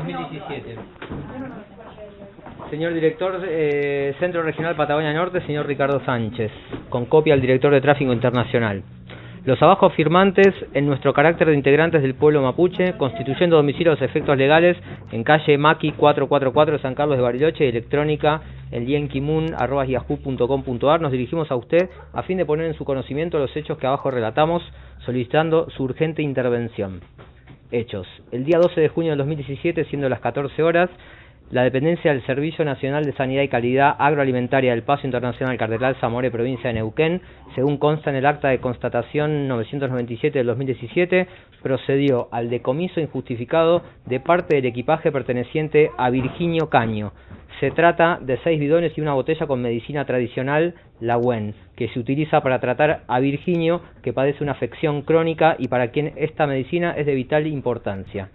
2017. Señor director, eh, Centro Regional Patagonia Norte, señor Ricardo Sánchez, con copia al director de Tráfico Internacional. Los abajo firmantes, en nuestro carácter de integrantes del pueblo mapuche, constituyendo domicilio los efectos legales en calle Maki 444 de San Carlos de Bariloche electrónica en lienkimun.yahoo.com.ar, nos dirigimos a usted a fin de poner en su conocimiento los hechos que abajo relatamos, solicitando su urgente intervención. Hechos. El día 12 de junio de 2017, siendo las 14 horas, la dependencia del Servicio Nacional de Sanidad y Calidad Agroalimentaria del Paso Internacional Cardenal Zamore, provincia de Neuquén, según consta en el acta de constatación 997 del 2017, procedió al decomiso injustificado de parte del equipaje perteneciente a Virginio Caño. Se trata de seis bidones y una botella con medicina tradicional, la WEN, que se utiliza para tratar a Virginio, que padece una afección crónica y para quien esta medicina es de vital importancia.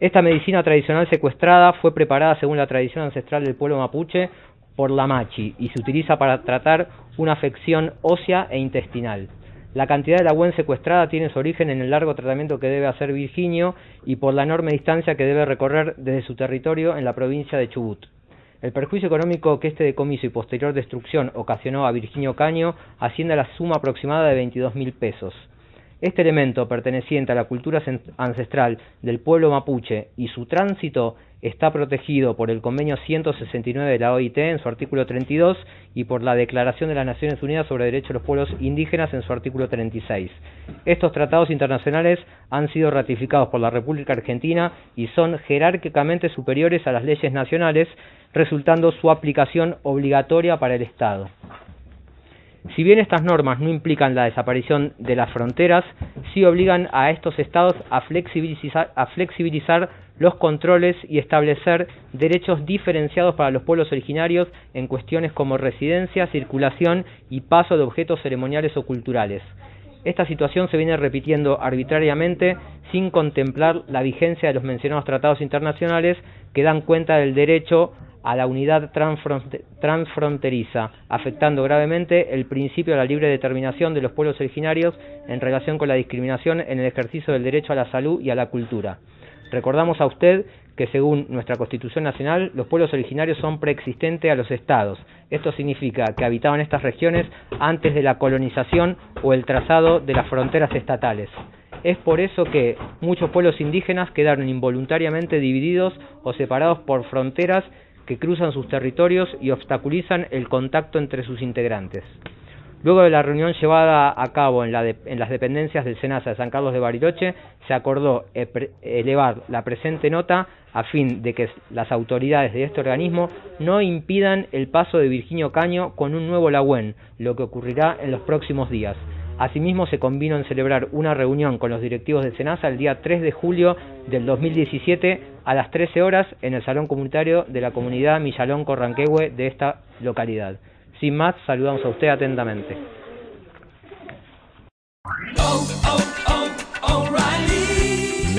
Esta medicina tradicional secuestrada fue preparada según la tradición ancestral del pueblo mapuche por la machi y se utiliza para tratar una afección ósea e intestinal. La cantidad de la WEN secuestrada tiene su origen en el largo tratamiento que debe hacer Virginio y por la enorme distancia que debe recorrer desde su territorio en la provincia de Chubut. El perjuicio económico que este decomiso y posterior destrucción ocasionó a Virginio Caño asciende a la suma aproximada de 22 mil pesos. Este elemento perteneciente a la cultura ancestral del pueblo mapuche y su tránsito está protegido por el convenio 169 de la OIT en su artículo 32 y por la Declaración de las Naciones Unidas sobre Derechos de los Pueblos Indígenas en su artículo 36. Estos tratados internacionales han sido ratificados por la República Argentina y son jerárquicamente superiores a las leyes nacionales, resultando su aplicación obligatoria para el Estado. Si bien estas normas no implican la desaparición de las fronteras, sí obligan a estos estados a flexibilizar, los controles y establecer derechos diferenciados para los pueblos originarios en cuestiones como residencia, circulación y paso de objetos ceremoniales o culturales. Esta situación se viene repitiendo arbitrariamente sin contemplar la vigencia de los mencionados tratados internacionales que dan cuenta del derecho a la unidad transfronteriza, afectando gravemente el principio de la libre determinación de los pueblos originarios en relación con la discriminación en el ejercicio del derecho a la salud y a la cultura. Recordamos a usted que según nuestra Constitución Nacional, los pueblos originarios son preexistentes a los estados. Esto significa que habitaban estas regiones antes de la colonización o el trazado de las fronteras estatales. Es por eso que muchos pueblos indígenas quedaron involuntariamente divididos o separados por fronteras que cruzan sus territorios y obstaculizan el contacto entre sus integrantes. Luego de la reunión llevada a cabo en, las dependencias del SENASA de San Carlos de Bariloche, se acordó elevar la presente nota a fin de que las autoridades de este organismo no impidan el paso de Virginio Caño con un nuevo Lagüen, lo que ocurrirá en los próximos días. Asimismo, se convino en celebrar una reunión con los directivos de SENASA el día 3 de julio del 2017 a las 13 horas en el Salón Comunitario de la Comunidad Millalón Corranquehue de esta localidad. Sin más, saludamos a usted atentamente.